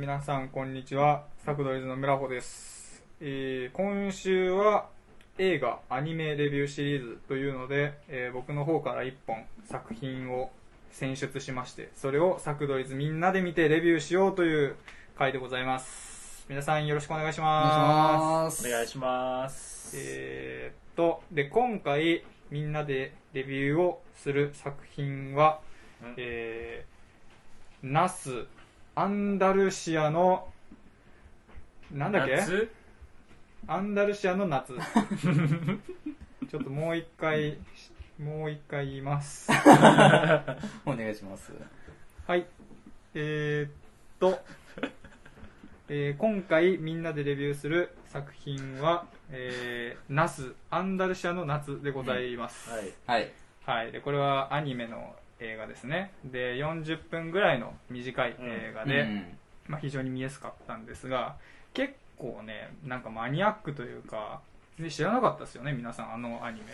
皆さんこんにちはサクドリズの村穂です、えー今週は映画アニメレビューシリーズというので、えー僕の方から1本作品を選出しましてそれをサクドリズみんなで見てレビューしようという回でございます皆さんよろしくお願いしお願ますいします。お願いします。えーっとで今回みんなでレビューをする作品は、うんえーナスアンダルシアのなんだっけ？夏？アンダルシアの夏。ちょっともう一回もう一回言います。お願いします。はい。えーっと、えー今回みんなでレビューする作品は、えーナス。アンダルシアの夏でございます、はい。はい。はい、でこれはアニメの映画ですね。で40分ぐらいの短い映画で、うんまあ、非常に見やすかったんですが結構ねなんかマニアックというか全然知らなかったですよね皆さんあのアニメ。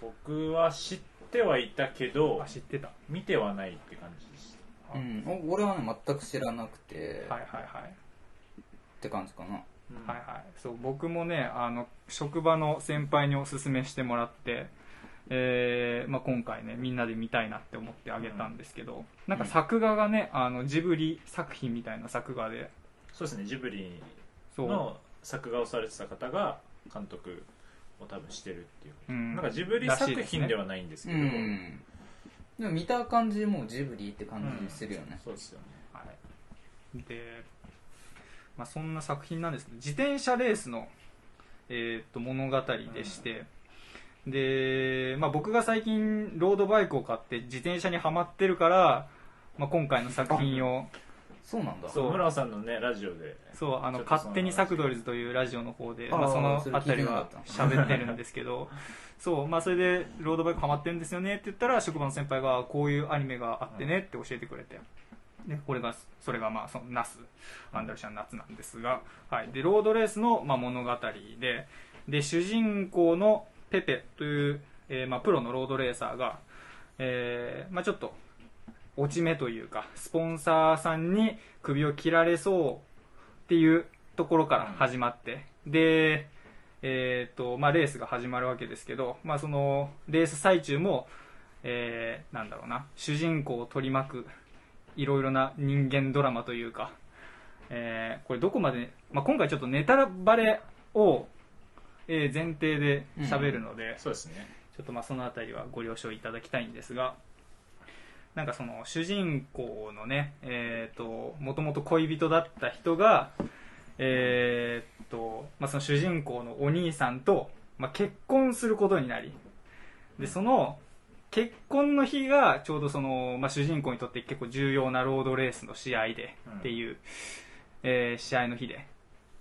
僕は知ってはいたけどあ、知ってた。見てはないって感じでしうん、お俺はね、全く知らなくて、はいはいはい。って感じかな。た。はいはい。そう僕もねあの職場の先輩におすすめしてもらってえーまあ、今回ねみんなで見たいなって思ってあげたんですけど、なんか作画がねあのジブリ作品みたいな作画で。そうですね、ジブリの作画をされてた方が監督を多分してるっていう。うん。なんかジブリ作品ではないんですうけど、ん。でも見た感じもうジブリって感じするよね。そうですよね。はい、で、まあ、そんな作品なんですけど自転車レースの、えーっと物語でして、で、まあ、僕が最近ロードバイクを買って自転車にはまってるから、まあ、今回の作品をそうなんだ。そう。村尾さんのね、ラジオで。そうあの勝手にサクドリズというラジオの方でまあ、そのそれ聞いてあたりは喋ってるんですけど そう、まあ、それでロードバイクハマってるんですよねって言ったら職場の先輩がこういうアニメがあってねって教えてくれて。でこれがそれがまあそのナスアンダルシャン夏なんですが、はい、でロードレースのまあ物語でで主人公のペペという、えーまあ、プロのロードレーサーが、えーまあ、ちょっと落ち目というかスポンサーさんに首を切られそうっていうところから始まって、で、えーとまあ、レースが始まるわけですけど、まあ、そのレース最中も、えーなんだろうな主人公を取り巻くいろいろな人間ドラマというか、えーこれどこまで、まあ、今回ちょっとネタバレを、えー前提で喋るので、そうですね。ちょっとまあそのあたりはご了承いただきたいんですが、なんかその主人公のね、えっ、と、もともと恋人だった人が、えっ、と、まあその主人公のお兄さんと、まあ結婚することになり、で、その、結婚の日がちょうどその、まあ、主人公にとって結構重要なロードレースの試合でうんっていう、えー試合の日で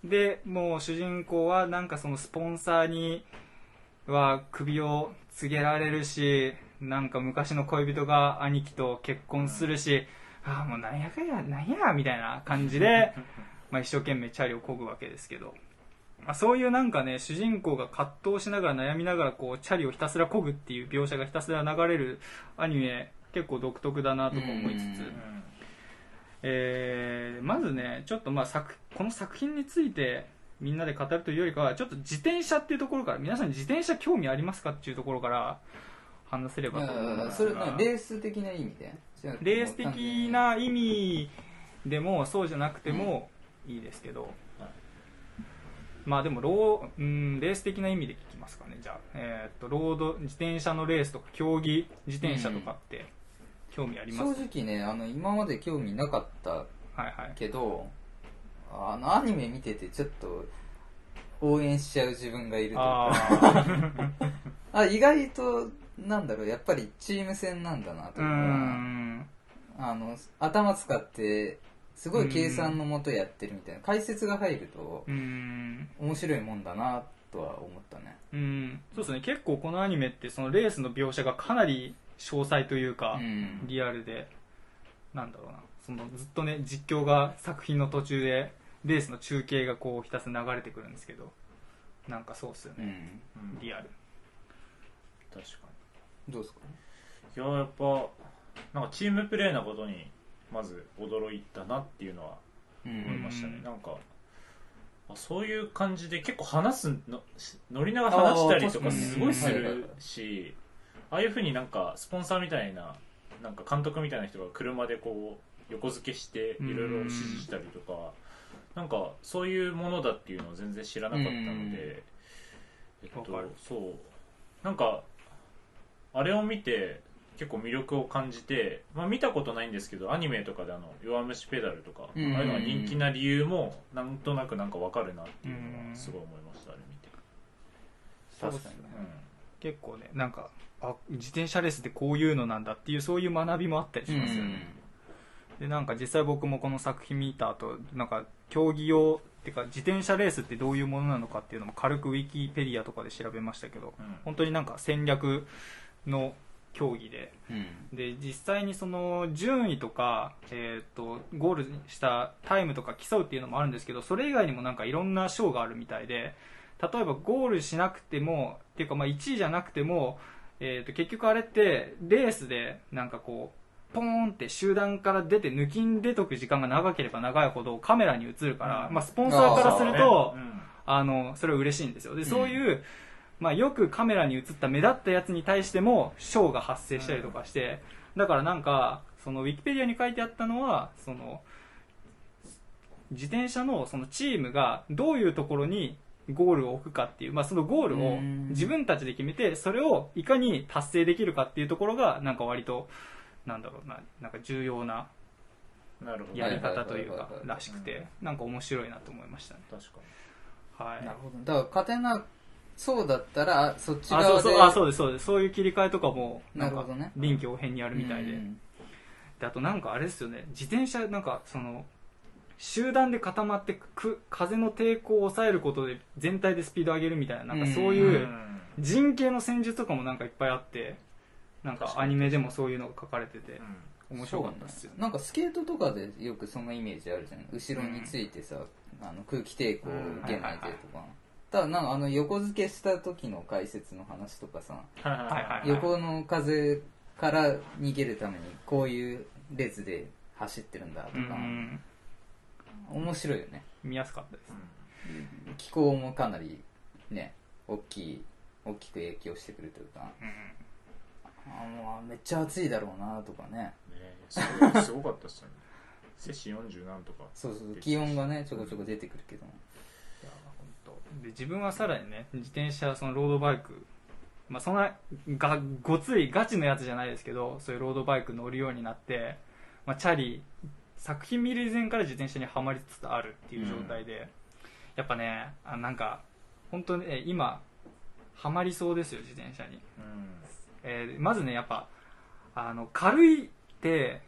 でもう主人公はなんかそのスポンサーには首を告げられるしなんか昔の恋人が兄貴と結婚するし、ああもうなんやかやなんやみたいな感じで まあ一生懸命チャリを漕ぐわけですけど、まあ、そういうなんかね主人公が葛藤しながら悩みながらこうチャリをひたすら漕ぐっていう描写がひたすら流れるアニメ結構独特だなとか思いつつ、うんえーまずねちょっとまあ作この作品についてみんなで語るというよりかはちょっと自転車っていうところから皆さん自転車興味ありますかっていうところから話せればと思うんやですがそれレース的な意味でレース的な意味でもそうじゃなくてもいいですけど、はいまあでもローうんレース的な意味で聞きますかねじゃあ、えーっとロード自転車のレースとか競技自転車とかって興味あります、正直ねあの今まで興味なかったはいはい。けどあのアニメ見ててちょっと応援しちゃう自分がいるとあ あ意外となんだろうやっぱりチーム戦なんだなとか。ん。あの頭使ってすごい計算のもとやってるみたいな。解説が入ると面白いもんだなとは思ったね。うん。そうですね。結構このアニメってそのレースの描写がかなり詳細というか、うん。リアルでなんだろうな。そのずっとね実況が作品の途中でレースの中継がこうひたすら流れてくるんですけどなんかそうっすようね、ん。うんリアル。確かどうですか？にいややっぱなんかチームプレーなことにまず驚いたなっていうのはう思いましたね、うん。なんかあそういう感じで結構話すのし乗りながら話したりとかすごいすはいはいはいるしああいうふうになんかスポンサーみたいななんか監督みたいな人が車でこう横付けしていろいろ指示したりとかなんかそういうものだっていうのを全然知らなかったのうん。でえっとそう。なんかあれを見て結構魅力を感じて、まあ、見たことないんですけどアニメとかであの弱虫ペダルとか、うん。ああいうのが人気な理由もなんとなくなんかわかるなっていうのはすごい思いました、あれ見て、確かに。ね結構ねなんかあ自転車レースってこういうのなんだっていうそういう学びもあったりしますよね、でなんか実際僕もこの作品見た後なんか競技用っていうか自転車レースってどういうものなのかっていうのも軽くウィキペディアとかで調べましたけどうん。本当になんか戦略の競技で。うん。で実際にその順位とか、えー、とゴールしたタイムとか競うっていうのもあるんですけどそれ以外にもなんかいろんな賞があるみたいで例えばゴールしなくてもっていうかまあ1位じゃなくても、えー、と結局あれってレースでなんかこうポーンって集団から出て抜きん出とく時間が長ければ長いほどカメラに映るから、うん。まあ、スポンサーからするとそうね。うん。あのそれは嬉しいんですよ。でん。そういう、まあ、よくカメラに映った目立ったやつに対しても賞が発生したりとかして、だからなんかそのウィキペディアに書いてあったのはその自転車のそのチームがどういうところにゴールを置くかっていう、まあ、そのゴールをうん。自分たちで決めてそれをいかに達成できるかっていうところがなんか割となんだろうななんか重要なやり方というからしくてなんか面白いなと思いましたね。確かはい。なるほど。だから勝てなそうだったらあそっちあ側でそうそうあそうですそうです。そういう切り替えとかもなんるほどね。臨機応変にやるみたいで,、うん。であとなんかあれですよね。自転車なんかその集団で固まってく風の抵抗を抑えることで全体でスピード上げるみたいななんかそうにいううん。人形の戦術とかもなんかいっぱいあってなんかアニメでもそういうのが書かれててうん。面白かったっすよ。なんかスケートとかでよくそのイメージあるじゃん。後ろについてさ、あの空気抵抗を受けないでとか、ただなんかあの横付けした時の解説の話とかさ、横の風から逃げるためにこういう列で走ってるんだとか、うん面白いよね。見やすかったです。気候もかなりね大きい大きく影響してくるというか。あもうめっちゃ暑いだろうなとかね。ねすごかったっすよね。摂氏40何とかそうそう。気温がねちょこちょこ出てくるけども。いや本当で自分はさらにね自転車そのロードバイク。まあそんながごついガチのやつじゃないですけどそういうロードバイク乗るようになって、まあ、チャリ作品見る以前から自転車にはまりつつあるっていう状態で、やっぱねあなんか本当にね今はまりそうですよ自転車に、うん。えーまずねやっぱあの軽いって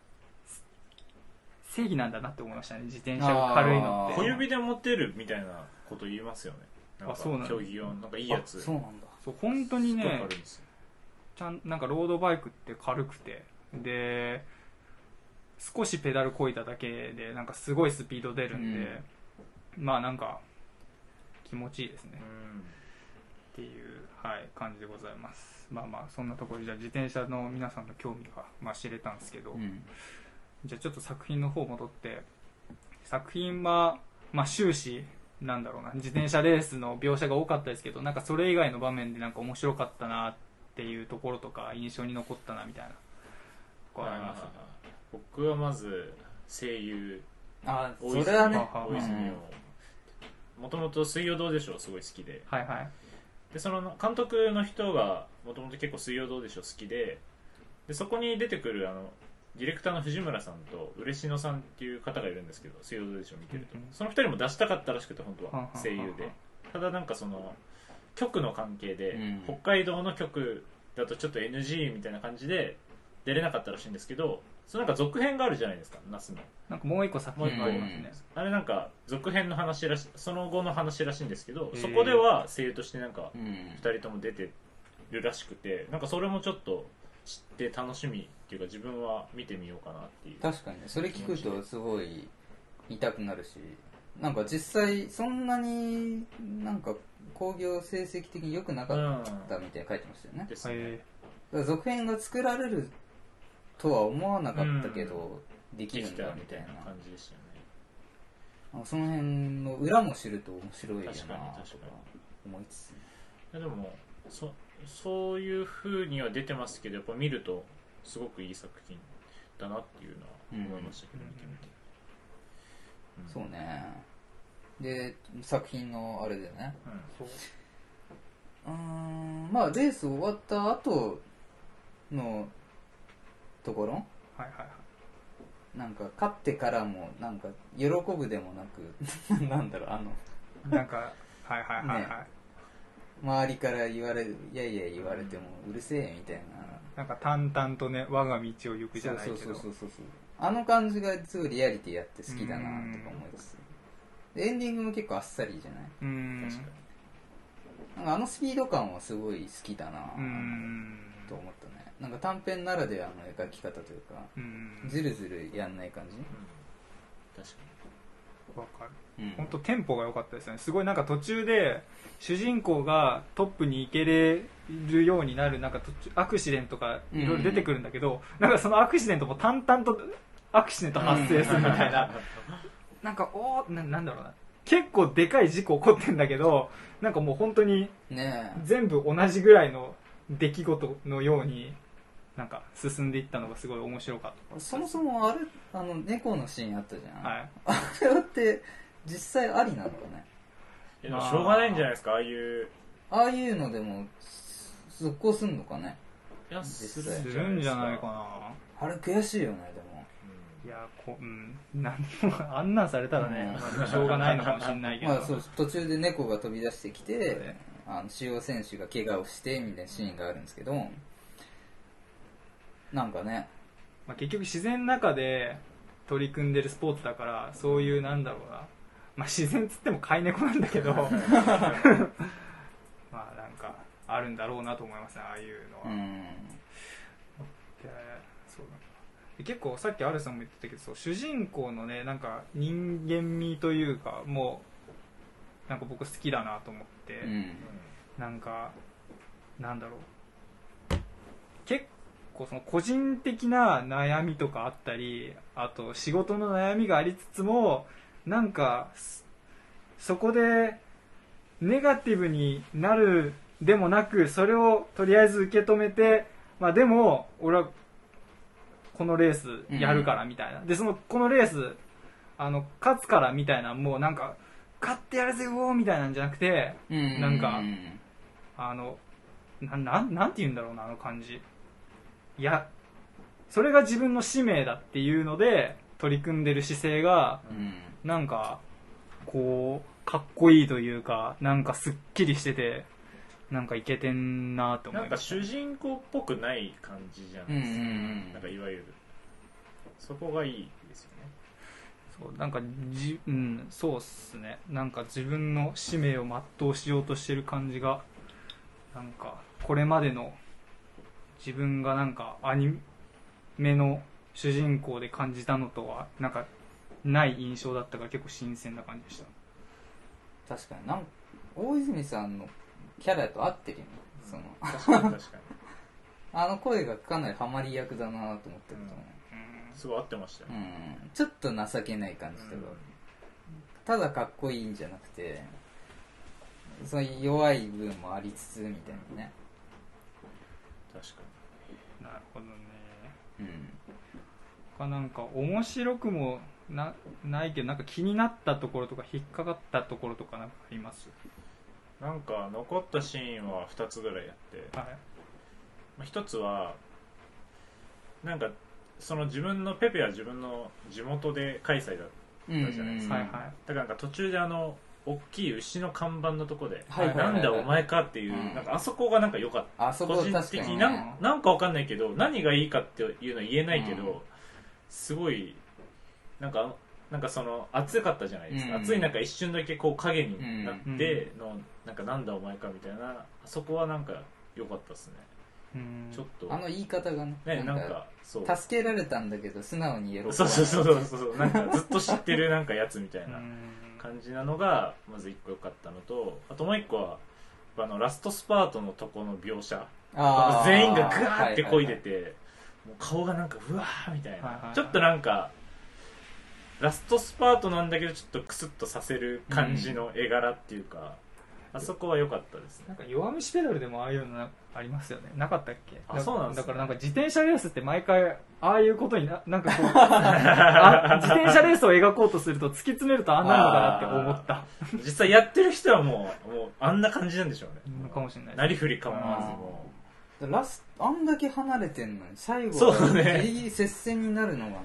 正義なんだなって思いましたね自転車が軽いのって。小指で持てるみたいなこと言いますよね。あそうなんだ。競技用なんかいいやつ。あそうなんだ。そう本当にね軽いんですよ。ちゃんなんかロードバイクって軽くて。で少しペダルこいただけでなんかすごいスピード出るんで、まあなんか気持ちいいですね。っていう、はい、感じでございます。まあまあそんなところでじゃあ自転車の皆さんの興味が、まあ、知れたんですけど、うん。じゃあちょっと作品の方戻って作品は、まあ、終始なんだろうな。自転車レースの描写が多かったですけどなんかそれ以外の場面でなんか面白かったなっていうところとか印象に残ったなみたいなところあります？僕はまず声優あそれはね。あ大泉をもともと「水曜どうでしょう」すごい好きで。はいはい。でその監督の人がもともと結構「水曜どうでしょう」好きで。でそこに出てくるあのディレクターの藤村さんと嬉野さんっていう方がいるんですけど「水曜どうでしょう」見てると、うんうん。その二人も出したかったらしくて本当は声優で。ただなんかその局の関係で、うん。北海道の局だとちょっと NG みたいな感じで出れなかったらしいんですけどそのなんか続編があるじゃないですか那須の。なんかもう一個作品がありますね、あれなんか続編の話らしその後の話らしいんですけどそこでは声優としてなんかうん。2人とも出てるらしくてなんかそれもちょっと知って楽しみっていうか自分は見てみようかなっていう。確かにねそれ聞くとすごい痛くなるしなんか実際そんなになんか興行成績的に良くなかったみたいに書いてましたよね、ですね、へだから続編が作られるとは思わなかったけど、できるんできた。だみたいな。感じでしたよね。あその辺の裏も知ると面白いよなと確かに確かに。思いつつ。いやでもそそういう風には出てますけどやっぱ見るとすごくいい作品だなっていうのは思いましたけど、うん。見てみて、うん。そうね。で作品のあれでね。そう。うーんまあレース終わった後のところ？はいはいはい。なんか勝ってからもなんか喜ぶでもなく なんだろうあの。なんかはいはいはいはい、ね。周りから言われるいやいや言われてもうるせえみたいな。なんか淡々とね我が道を行くじゃないけど。そうそうそうそうそうあの感じがすごいリアリティやって好きだなとか思いつつでエンディングも結構あっさりじゃない？うーん。確かなんかあのスピード感はすごい好きだなと思っなんか短編ならではの描き方というかうーん。ずるずるやんない感じ？に、うん、確かわかる。うん。本当テンポが良かったですね。すごいなんか途中で主人公がトップに行けれるようになるなんか途中アクシデントがいろいろ出てくるんだけど、なんかそのアクシデントも淡々とアクシデント発生するみたいな、なんかおーななんだろうな。結構でかい事故起こってんだけどなんかもう本当にね全部同じぐらいの出来事のようになんか進んでいったのがすごい面白かっえそもそもあれあの猫のシーンあったじゃん、た、はい、あれって実際ありなのかね？にいやでもしょうがないんじゃないですか？あ。あいう。ああいうのでも続行すんのかね？いやするするんじゃないかな。あれ悔しいよねでも。いやこうん。なんもあんなんされたらね、うん。まあしょうがないのかもしれないけど、まあそう途中で猫が飛び出してきて、ねあの主要選手が怪我をしてみたいなシーンがあるんですけどなんかね。まあ、結局自然の中で取り組んでるスポーツだからそういうなんだろうな、まあ、自然つっても飼い猫なんだけど。まあなんかあるんだろうなと思いますねああいうのは、う結構さっきアルさんも言ってたけどそう主人公のねなんか人間味というかもうなんか僕好きだなと思って、うん。なんかなんだろう。結構その個人的な悩みとかあったりあと仕事の悩みがありつつもなんかそそこでネガティブになるでもなくそれをとりあえず受け止めてまあでも俺はこのレースやるからみたいな、でそのこのレースあの勝つからみたいなもうなんか勝ってやるぜうおーみたいなんじゃなくてうん。なんかうんあのななんなんて言うんだろうなあの感じいやそれが自分の使命だっていうので取り組んでる姿勢がうん。なんかこうかっこいいというかなんかすっきりしててなんかいけてんなって思ないんか主人公っぽくない感じじゃないですか、うんうんうん。なんかいわゆる。そこがいいですよね。そうなんかじうんそうっすね。なんか自分の使命を全うしようとしてる感じがなんかこれまでの自分がなんかアニメの主人公で感じたのとはなんかない印象だったから結構新鮮な感じでした。確かになん大泉さんのキャラと合ってるよねその。確かに確かに。あの声がかなりハマり役だなと思ってると思う。ん。すごい合ってましたよ。う、うん、ちょっと情けない感じとか、ただかっこいいんじゃなくてそういう弱い部分もありつつみたいなね確かなるほどね。うん。他なんか面白くもなないけどなんか気になったところとか引っかかったところとかなんかあります？になんか残ったシーンは2つぐらいあって、はい。まあ、1つはなんかその自分のペペは自分の地元で開催だったじゃないですか、はいはい。だからなんか途中であの大きい牛の看板のとこで、はいはいはい。なんだお前かっていう、うん。なんかあそこがなんか良かった。あそこ個人確かにね。的になんなんかわかんないけど何がいいかっていうのは言えないけど、うん。すごいなんかなんかその暑かったじゃないですか、うん。暑い中一瞬だけこう影になうん。っての、なんかなんだお前かみたいなあそこはなんか良かったですね。うん。ちょっと。あの言い方がねねなんかそう。助けられたんだけど素直に喜ばないそうそうそうそうそう。なんかずっと知ってるなんかやつみたいな。うん感じなのがまず一個良かったのとあともう一個はあのラストスパートのとこの描写。全員がグワーって漕いではて、もう顔がなんかうわーみたいな、はいはいはい。ちょっとなんかラストスパートなんだけどちょっとクスッとさせる感じの絵柄っていうか、あそこは良かったですね。なんか弱虫ペダルでもああいうのなありますよね。なかったっけ？あそうなんですね。だからなんか自転車レースって毎回ああいうことにな なんかこう あ自転車レースを描こうとすると突き詰めるとあんなのかなって思った。実際やってる人はもうもうあんな感じなんでしょうね。のかもしれないなりふり構わずもラスあんだけ離れてんのに最後そうね。ギリギリ接戦になるのが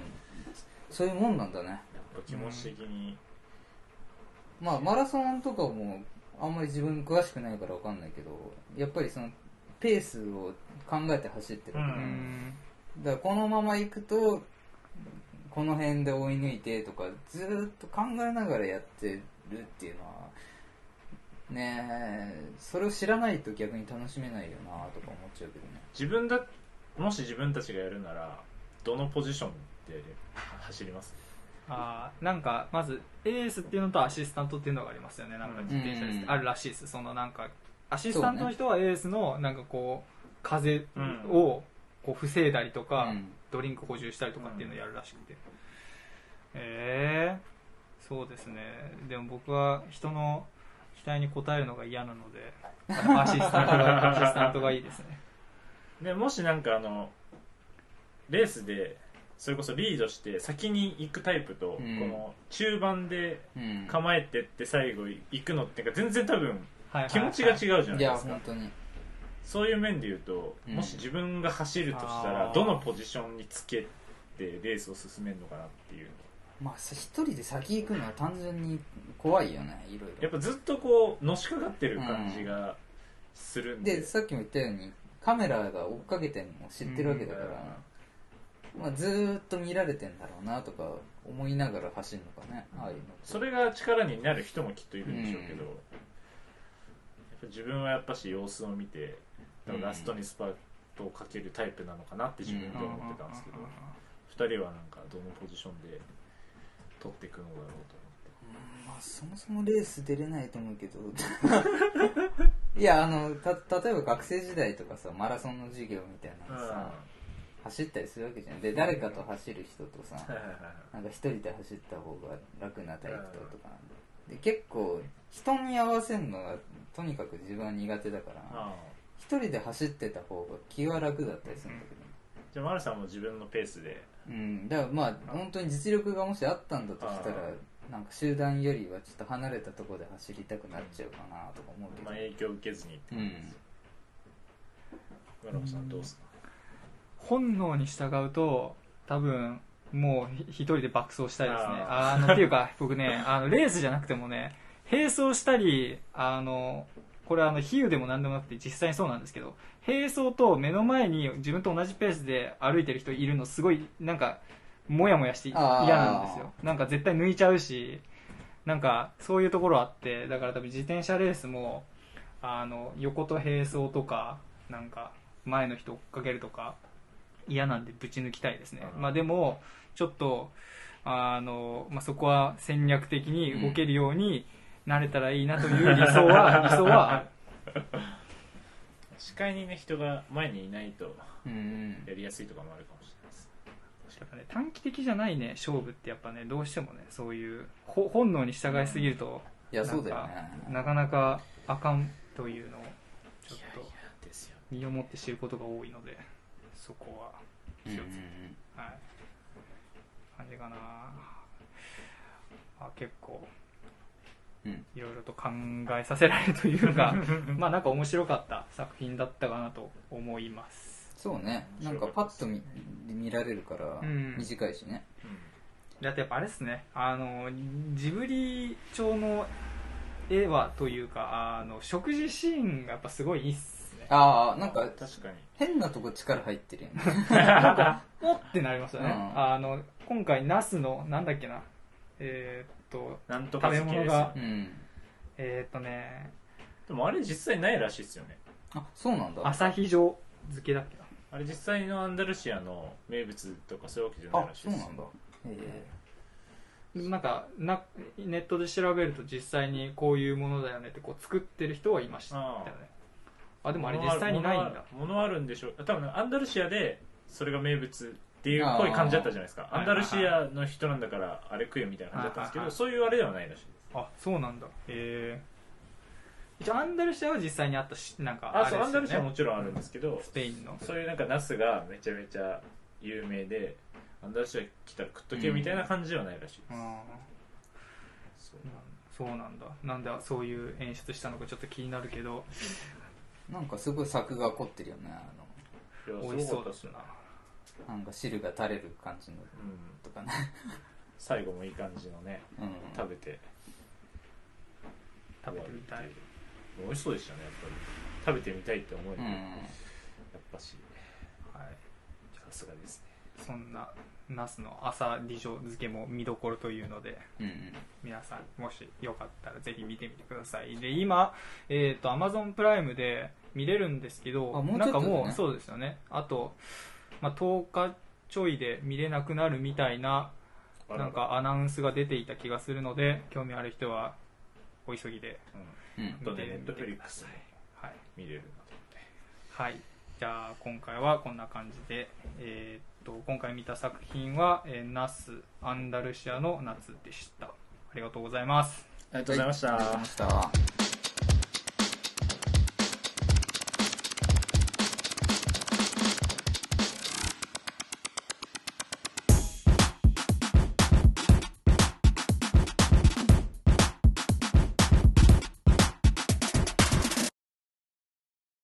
そういうもんなんだね。やっぱ気持ち的に、まあマラソンとかもあんまり自分詳しくないからわかんないけどやっぱりそのペースを考えて走ってるわけうね、ん。だからこのまま行くとこの辺で追い抜いてとかずーっと考えながらやってるっていうのはねえそれを知らないと逆に楽しめないよなとか思っちゃうけどね。自分だもし自分たちがやるならどのポジションで走ります？あーなんかまずエースっていうのとアシスタントっていうのがありますよね。なんか自転車です、うんあるらしいです。そのなんかアシスタントの人はエースのなんかこう風をこう防いだりとか、うん。ドリンク補充したりとかっていうのをやるらしくて、ええそうですね。でも僕は人の期待に応えるのが嫌なのでアシスタントが アシスタントがいいですね。でもしなんかあのレースでそれこそリードして先に行くタイプと、うん。この中盤でうん。構えてって最後行くのってか全然多分はいはいはい。気持ちが違うじゃないいやですか、本当に。そういう面で言うと、うん。もし自分が走るとしたあらー。どのポジションにつけてレースを進めるのかなっていう。まあ一人で先行くのは単純に怖いよねいろいろ。やっぱずっとこうのしかかってる感じがするんで、でさっきも言ったようにカメラが追っかけてるのを知ってるわけだから、まあ、ずーっと見られてんだろうなとか思いながら走るのかねああいうのそれが力になる人もきっといるんでしょうけど、うん。やっぱ自分はやっぱし様子を見てうん。ラストにスパートをかけるタイプなのかなって自分で思ってたんですけど、うん。2人はなんかどのポジションで取っていくのだろうとうん。まあそもそもレース出れないと思うけど。いやあのた例えば学生時代とかさマラソンの授業みたいなのさ、走ったりするわけじゃん。で誰かと走る人とさ、なんか一人で走った方が楽なタイプととかで。結構人に合わせるのがとにかく自分は苦手だから一人で走ってた方が気は楽だったりするんだけど、じゃあ丸さんも自分のペースで。うん、だからまあ本当に実力がもしあったんだとしたらあなんか集団よりはちょっと離れたところで走りたくなっちゃうかなとか思うけど、まあ、影響を受けずにって感じです。よ村本さんどうですか？本能に従うと多分もうひ一人で爆走したいですね。ああのっていうか 僕ねあのレースじゃなくてもね並走したりあのこれはあの比喩でも何でもなくて実際にそうなんですけど並走と目の前に自分と同じペースで歩いてる人いるのすごいなんかモヤモヤして嫌なんですよ。なんか絶対抜いちゃうしなんかそういうところあってだから多分自転車レースもあの横と並走とかなんか前の人追っかけるとか嫌なんでぶち抜きたいですね、うん。まあでもちょっとあの、まあ、そこは戦略的に動けるようになれたらいいなという理想は、理想はある。視界にね人が前にいないとやりやすいとかもあるかもしれないです。やっぱね、短期的じゃないね勝負ってやっぱねどうしてもねそういうほ本能に従いすぎるといやそうだよね。なかなかあかんというのをちょっと身をもって知ることが多いのでそこは。うんうんうん。はい。感じかな。あ結構。うん。いろいろと考えさせられるというか まあなんか面白かった作品だったかなと思います。そうね。なんかパッと見見られるからうん。短いしね、だってやっぱあれですね。あのジブリ調の絵はというかあの食事シーンがやっぱすごいいいっすね。ああなんか確かに。変なとこ力入ってるよねおってなりますよね、うん。あの今回ナスのなんだっけな。えーっとなんとか好きです。よ食べ物が。うん。えーっとね。でもあれ実際ないらしいですよね。あそうなんだ。朝日状漬けだっけな。あれ実際のアンダルシアの名物とかそういうわけじゃないあらしいですそうなんだ。へなんかなネットで調べると実際にこういうものだよねってこう作ってる人はいましたよね。あでもあれ実際にないんだ。物あるんでしょう。多分アンダルシアでそれが名物っていうっぽい感じだったじゃないですか。アンダルシアの人なんだからあれ食えよみたいな感じだったんですけどそういうあれではないらしいです。あそうなんだ。へえ一応アンダルシアは実際にあったしなんかあそうれですよね。アンダルシアはもちろんあるんですけどスペインの。そういうなんかナスがめちゃめちゃ有名でアンダルシア来たら食っとけよみたいな感じではないらしいです、あそう。ーそうなんだ。なんでそういう演出したのかちょっと気になるけどなんかすごい作が凝ってるよねあいや美味しそう。だすごかったっすねのなんか汁が垂れる感じのうんとかね。最後もいい感じのねうん。食べて。食べてみたい。美味しそうでしたねやっぱり。食べてみたいって思える、うん。やっぱし。はい。さすがですねそんなナスの朝理女漬けも見どころというのでうんうん。皆さんもしよかったらぜひ見てみてください。で今えっ、と Amazon プライムで見れるんですけどあもうちなんかもうそうですよね。あと、まあ、10日ちょいで見れなくなるみたいななんかアナウンスが出ていた気がするので興味ある人はお急ぎで。見てトフリックスではい、見れるなとはい、じゃあ今回はこんな感じで、えーっと今回見た作品は、えーナス・アンダルシアの夏でした。ありがとうございます。ありがとうございました、ありがとうございました